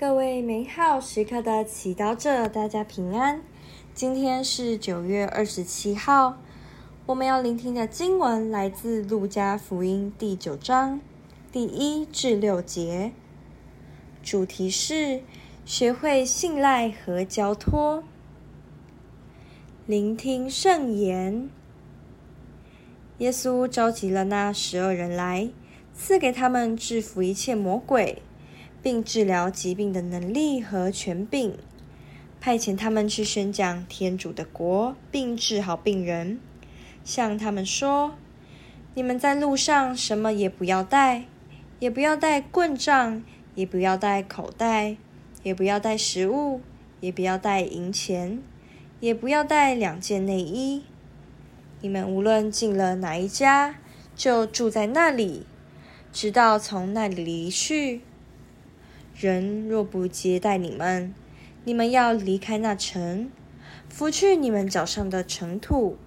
各位美好时刻的祈祷者，大家平安。今天是九月二十七号，我们要聆听的经文来自《路加福音》第九章第一至六节，主题是学会信赖和交托。聆听圣言，耶稣召集了那十二人来，赐给他们制服一切魔鬼，并治疗疾病的能力和权柄，派遣他们去宣讲天主的国，并治好病人。向他们说：“你们在路上什么也不要带，也不要带棍杖，也不要带口袋，也不要带食物，也不要带银钱，也不要带两件内衣。你们无论进了哪一家，就住在那里，直到从那里离去。”人若不接待你们，你们要离开那城，拂去你们脚上的尘土，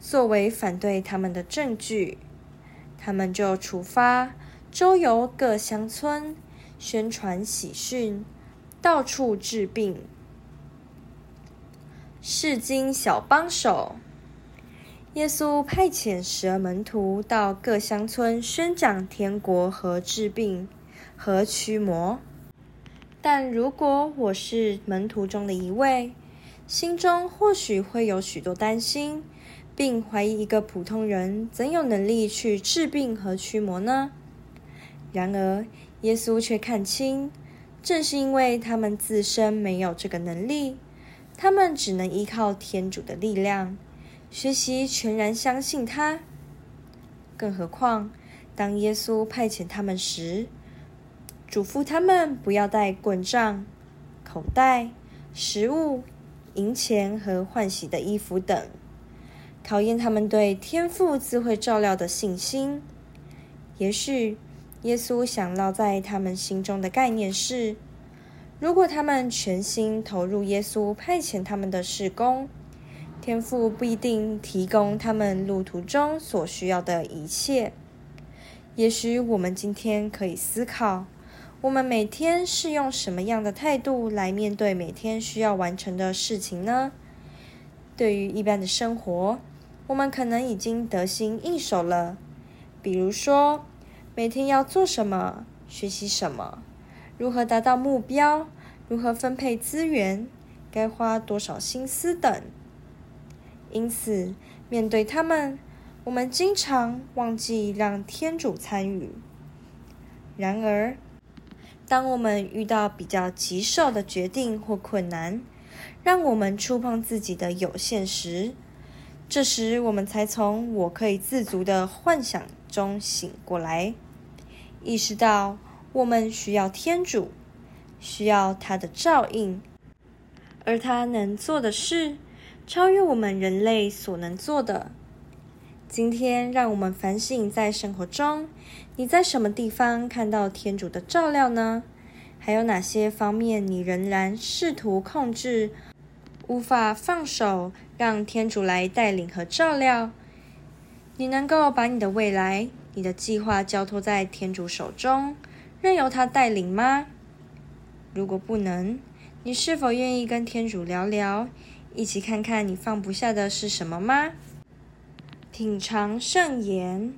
作为反对他们的证据。他们就出发，周游各乡村，宣传喜讯，到处治病。释经小帮手，耶稣派遣十二门徒到各乡村宣讲天国和治病和驱魔。但如果我是门徒中的一位，心中或许会有许多担心，并怀疑一个普通人怎有能力去治病和驱魔呢？然而，耶稣却看清，正是因为他们自身没有这个能力，他们只能依靠天主的力量，学习全然相信他。更何况，当耶稣派遣他们时，嘱咐他们不要带棍杖、口袋、食物、银钱和换洗的衣服等，考验他们对天父自会照料的信心。也许耶稣想烙在他们心中的概念是：如果他们全心投入耶稣派遣他们的事工，天父不一定提供他们路途中所需要的一切。也许我们今天可以思考。我们每天是用什么样的态度来面对每天需要完成的事情呢？对于一般的生活，我们可能已经得心应手了。比如说，每天要做什么，学习什么，如何达到目标，如何分配资源，该花多少心思等。因此，面对他们，我们经常忘记让天主参与。然而，当我们遇到比较棘手的决定或困难，让我们触碰自己的有限时，这时我们才从我可以自足的幻想中醒过来，意识到我们需要天主，需要他的照应，而他能做的事，超越我们人类所能做的。今天，让我们反省，在生活中，你在什么地方看到天主的照料呢？还有哪些方面你仍然试图控制，无法放手，让天主来带领和照料？你能够把你的未来、你的计划交托在天主手中，任由他带领吗？如果不能，你是否愿意跟天主聊聊，一起看看你放不下的是什么吗？品尝圣言，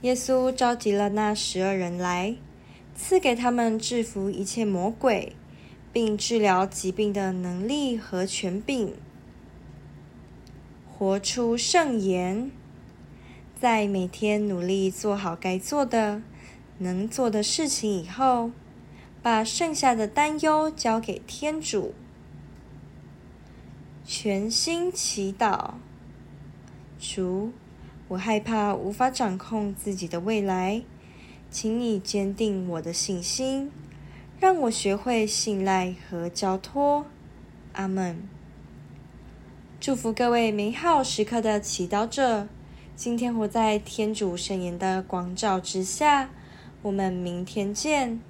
耶稣召集了那十二人来，赐给他们制服一切魔鬼，并治疗疾病的能力和权柄。活出圣言，在每天努力做好该做的、能做的事情以后，把剩下的担忧交给天主，全心祈祷。主，我害怕无法掌控自己的未来，请你坚定我的信心，让我学会信赖和交托。阿门。祝福各位美好时刻的祈祷者，今天活在天主圣言的光照之下。我们明天见。